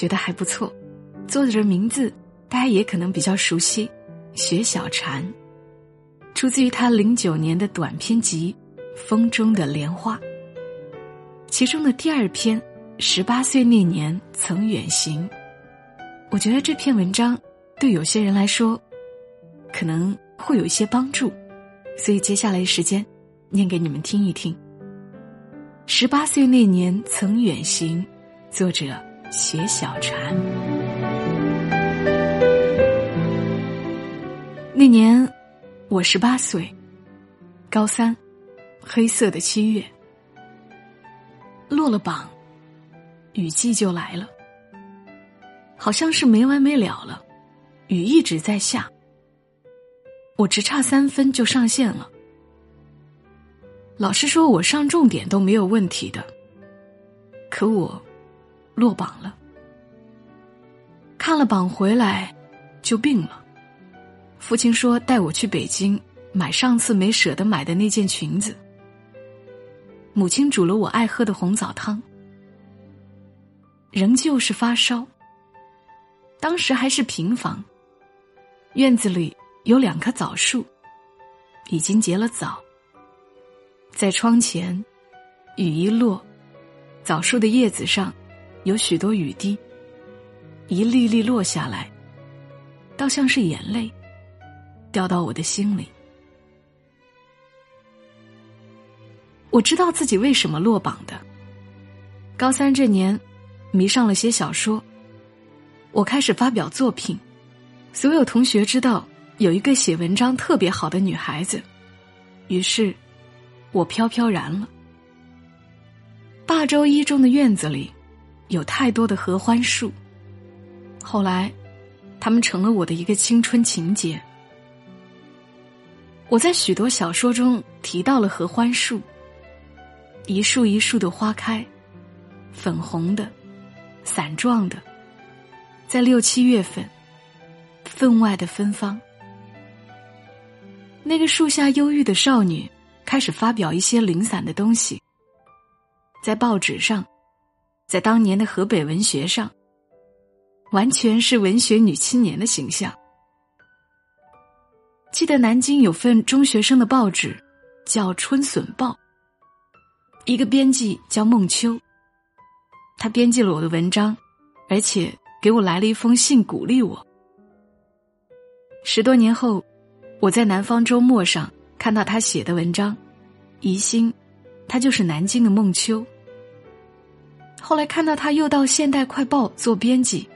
觉得还不错，作者的名字大家也可能比较熟悉，雪小禅，出自于他零九年的短篇集《风中的莲花》，其中的第二篇《十八岁那年曾远行》，我觉得这篇文章对有些人来说可能会有一些帮助，所以接下来的时间念给你们听一听。十八岁那年曾远行，作者。写小船。那年我十八岁，高三，黑色的七月，落了榜，雨季就来了，好像是没完没了了，雨一直在下，我只差三分就上线了。老师说我上重点都没有问题的，可我。落榜了，看了榜回来，就病了。父亲说带我去北京买上次没舍得买的那件裙子。母亲煮了我爱喝的红枣汤，仍旧是发烧。当时还是平房，院子里有两棵枣树，已经结了枣。在窗前，雨一落，枣树的叶子上。有许多雨滴，一粒粒落下来，倒像是眼泪，掉到我的心里。我知道自己为什么落榜的。高三这年，迷上了写小说，我开始发表作品。所有同学知道有一个写文章特别好的女孩子，于是，我飘飘然了。霸州一中的院子里。有太多的合欢树。后来，他们成了我的一个青春情节。我在许多小说中提到了合欢树，一树一树的花开，粉红的，伞状的，在六七月份，分外的芬芳。那个树下忧郁的少女开始发表一些零散的东西，在报纸上。在当年的河北文学上，完全是文学女青年的形象。记得南京有份中学生的报纸，叫《春笋报》，一个编辑叫孟秋，他编辑了我的文章，而且给我来了一封信鼓励我。十多年后，我在《南方周末》上看到他写的文章，疑心他就是南京的孟秋。后来看到他又到《现代快报》做编辑，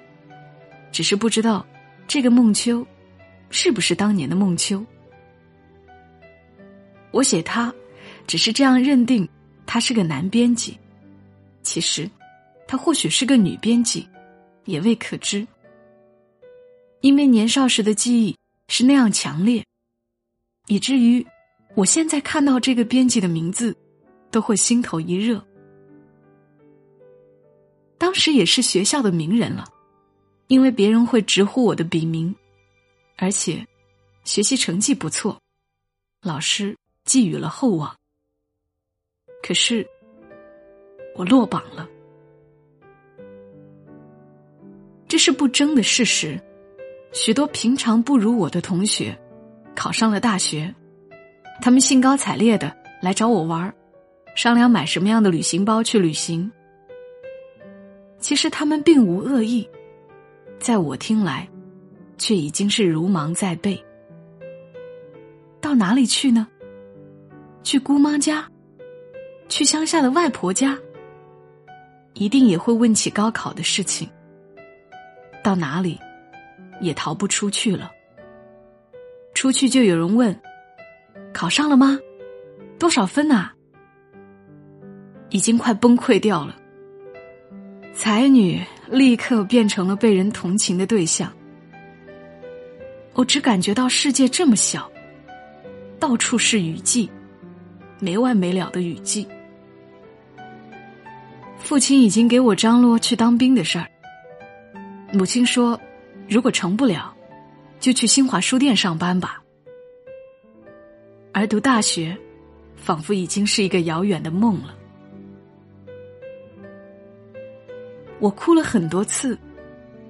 只是不知道这个孟秋是不是当年的孟秋。我写他，只是这样认定他是个男编辑，其实他或许是个女编辑，也未可知。因为年少时的记忆是那样强烈，以至于我现在看到这个编辑的名字，都会心头一热。当时也是学校的名人了，因为别人会直呼我的笔名，而且学习成绩不错，老师寄予了厚望。可是我落榜了，这是不争的事实。许多平常不如我的同学考上了大学，他们兴高采烈的来找我玩商量买什么样的旅行包去旅行。其实他们并无恶意，在我听来，却已经是如芒在背。到哪里去呢？去姑妈家，去乡下的外婆家，一定也会问起高考的事情。到哪里，也逃不出去了。出去就有人问：“考上了吗？多少分啊？”已经快崩溃掉了。才女立刻变成了被人同情的对象。我只感觉到世界这么小，到处是雨季。没完没了的雨季。父亲已经给我张罗去当兵的事儿。母亲说，如果成不了，就去新华书店上班吧。而读大学，仿佛已经是一个遥远的梦了。我哭了很多次，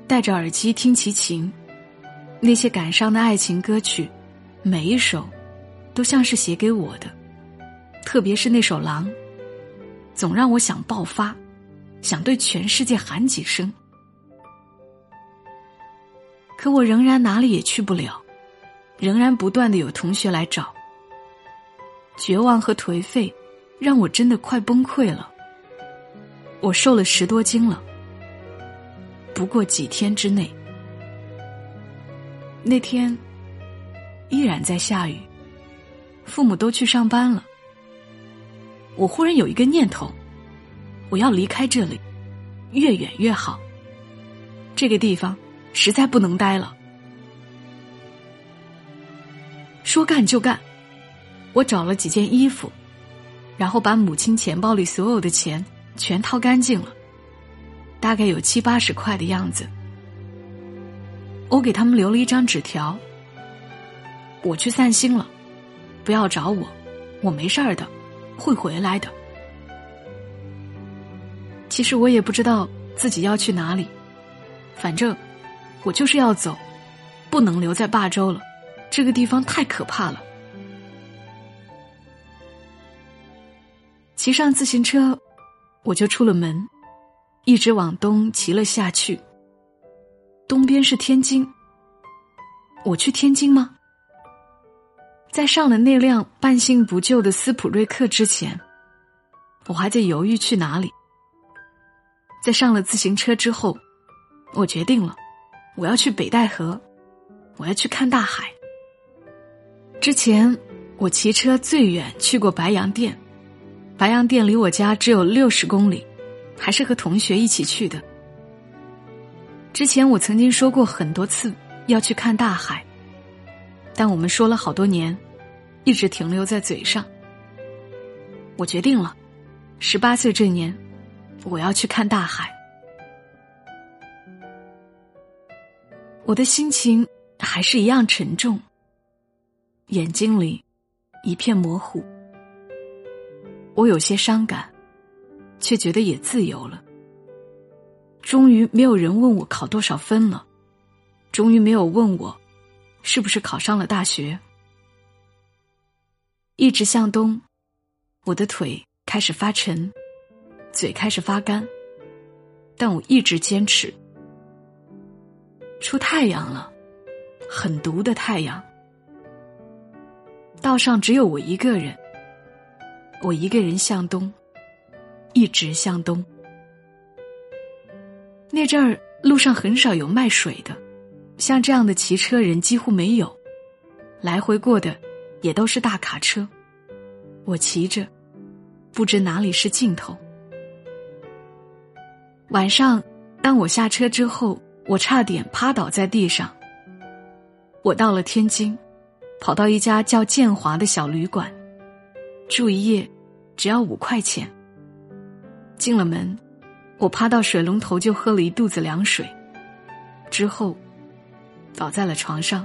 戴着耳机听齐秦，那些感伤的爱情歌曲，每一首，都像是写给我的。特别是那首《狼》，总让我想爆发，想对全世界喊几声。可我仍然哪里也去不了，仍然不断的有同学来找。绝望和颓废，让我真的快崩溃了。我瘦了十多斤了，不过几天之内。那天依然在下雨，父母都去上班了。我忽然有一个念头，我要离开这里，越远越好。这个地方实在不能待了。说干就干，我找了几件衣服，然后把母亲钱包里所有的钱全掏干净了，大概有七八十块的样子。我给他们留了一张纸条：我去散心了，不要找我，我没事儿的。会回来的。其实我也不知道自己要去哪里，反正我就是要走，不能留在霸州了。这个地方太可怕了。骑上自行车，我就出了门，一直往东骑了下去。东边是天津，我去天津吗？在上了那辆半新不旧的斯普瑞克之前，我还在犹豫去哪里。在上了自行车之后，我决定了，我要去北戴河，我要去看大海。之前我骑车最远去过白洋淀，白洋淀离我家只有六十公里，还是和同学一起去的。之前我曾经说过很多次要去看大海。但我们说了好多年，一直停留在嘴上。我决定了，十八岁这年，我要去看大海。我的心情还是一样沉重，眼睛里一片模糊。我有些伤感，却觉得也自由了。终于没有人问我考多少分了，终于没有问我。是不是考上了大学？一直向东，我的腿开始发沉，嘴开始发干，但我一直坚持。出太阳了，很毒的太阳。道上只有我一个人，我一个人向东，一直向东。那阵儿路上很少有卖水的。像这样的骑车人几乎没有，来回过的也都是大卡车。我骑着，不知哪里是尽头。晚上，当我下车之后，我差点趴倒在地上。我到了天津，跑到一家叫建华的小旅馆，住一夜只要五块钱。进了门，我趴到水龙头就喝了一肚子凉水，之后。倒在了床上，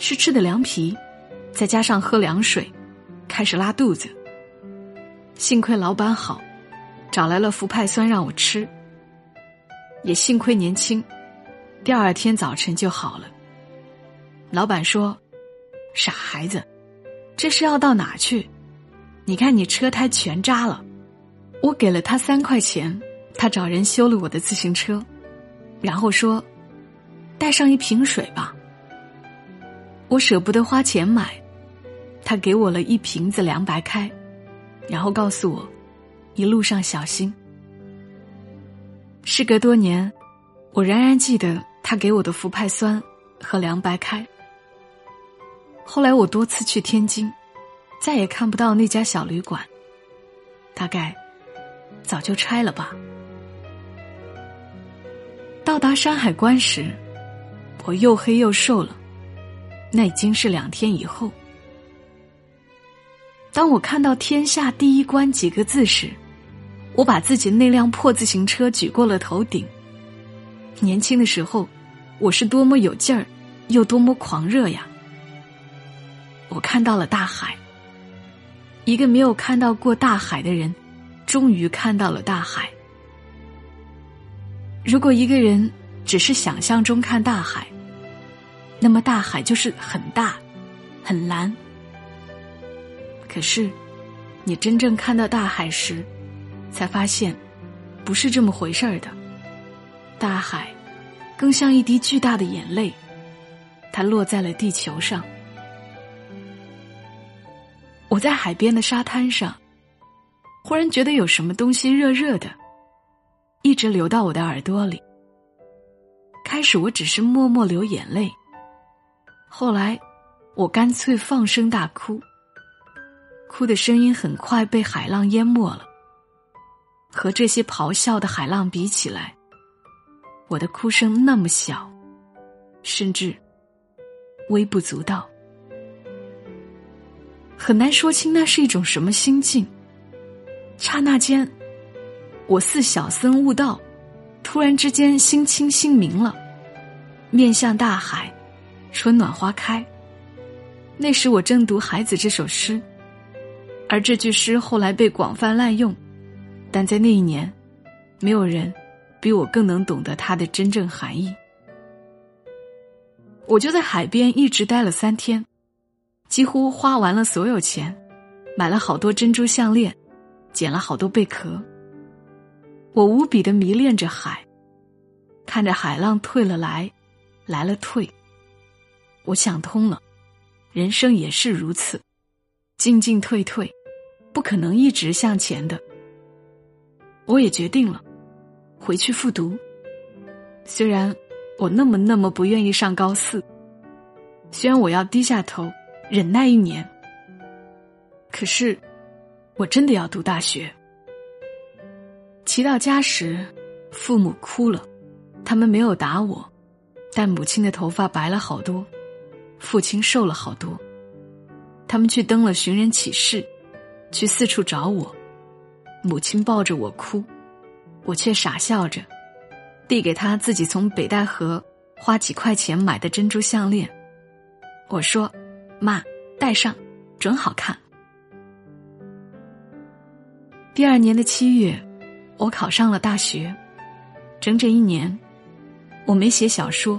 是吃的凉皮，再加上喝凉水，开始拉肚子。幸亏老板好，找来了氟派酸让我吃。也幸亏年轻，第二天早晨就好了。老板说：“傻孩子，这是要到哪去？你看你车胎全扎了。”我给了他三块钱，他找人修了我的自行车。然后说：“带上一瓶水吧。”我舍不得花钱买，他给我了一瓶子凉白开，然后告诉我：“一路上小心。”事隔多年，我仍然记得他给我的福派酸和凉白开。后来我多次去天津，再也看不到那家小旅馆，大概早就拆了吧。到达山海关时，我又黑又瘦了。那已经是两天以后。当我看到“天下第一关”几个字时，我把自己那辆破自行车举过了头顶。年轻的时候，我是多么有劲儿，又多么狂热呀！我看到了大海。一个没有看到过大海的人，终于看到了大海。如果一个人只是想象中看大海，那么大海就是很大，很蓝。可是，你真正看到大海时，才发现，不是这么回事儿的。大海，更像一滴巨大的眼泪，它落在了地球上。我在海边的沙滩上，忽然觉得有什么东西热热的，一直流到我的耳朵里。开始我只是默默流眼泪。后来，我干脆放声大哭。哭的声音很快被海浪淹没了。和这些咆哮的海浪比起来，我的哭声那么小，甚至微不足道，很难说清那是一种什么心境。刹那间，我似小僧悟道，突然之间心清心明了，面向大海。春暖花开。那时我正读《孩子》这首诗，而这句诗后来被广泛滥用，但在那一年，没有人比我更能懂得它的真正含义。我就在海边一直待了三天，几乎花完了所有钱，买了好多珍珠项链，捡了好多贝壳。我无比的迷恋着海，看着海浪退了来，来了退。我想通了，人生也是如此，进进退退，不可能一直向前的。我也决定了，回去复读。虽然我那么那么不愿意上高四，虽然我要低下头忍耐一年，可是我真的要读大学。骑到家时，父母哭了，他们没有打我，但母亲的头发白了好多。父亲瘦了好多，他们去登了寻人启事，去四处找我。母亲抱着我哭，我却傻笑着，递给他自己从北戴河花几块钱买的珍珠项链。我说：“妈，戴上，准好看。”第二年的七月，我考上了大学，整整一年，我没写小说，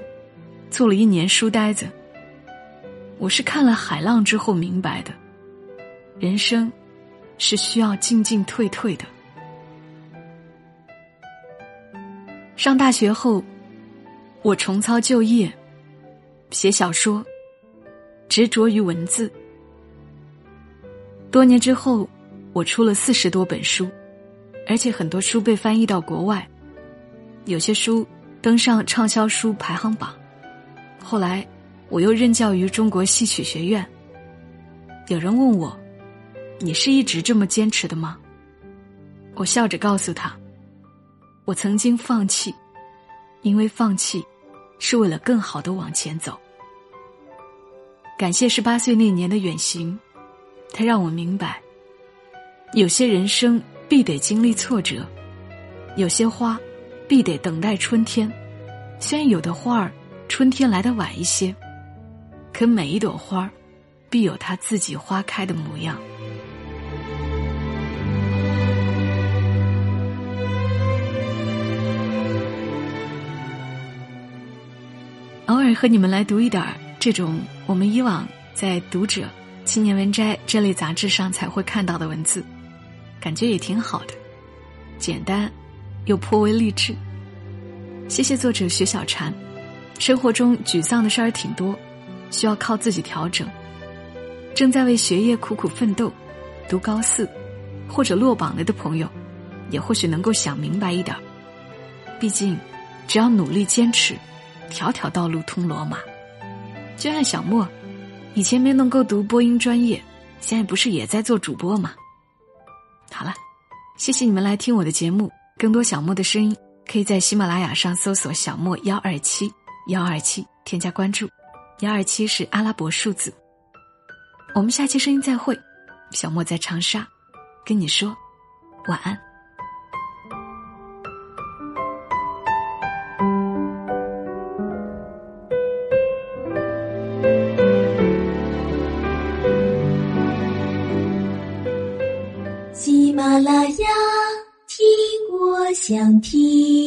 做了一年书呆子。我是看了海浪之后明白的，人生是需要进进退退的。上大学后，我重操旧业，写小说，执着于文字。多年之后，我出了四十多本书，而且很多书被翻译到国外，有些书登上畅销书排行榜。后来。我又任教于中国戏曲学院。有人问我：“你是一直这么坚持的吗？”我笑着告诉他：“我曾经放弃，因为放弃是为了更好的往前走。”感谢十八岁那年的远行，它让我明白，有些人生必得经历挫折，有些花必得等待春天。虽然有的花儿春天来的晚一些。可每一朵花儿必有它自己花开的模样。偶尔和你们来读一点这种我们以往在《读者》《青年文摘》这类杂志上才会看到的文字，感觉也挺好的，简单又颇为励志。谢谢作者雪小禅。生活中沮丧的事儿挺多，需要靠自己调整。正在为学业苦苦奋斗，读高四或者落榜了的朋友，也或许能够想明白一点毕竟，只要努力坚持，条条道路通罗马。就像小莫，以前没能够读播音专业，现在不是也在做主播吗？好了，谢谢你们来听我的节目。更多小莫的声音，可以在喜马拉雅上搜索“小莫幺二七幺二七”，添加关注。幺二七是阿拉伯数字。我们下期声音再会，小莫在长沙，跟你说晚安。想听。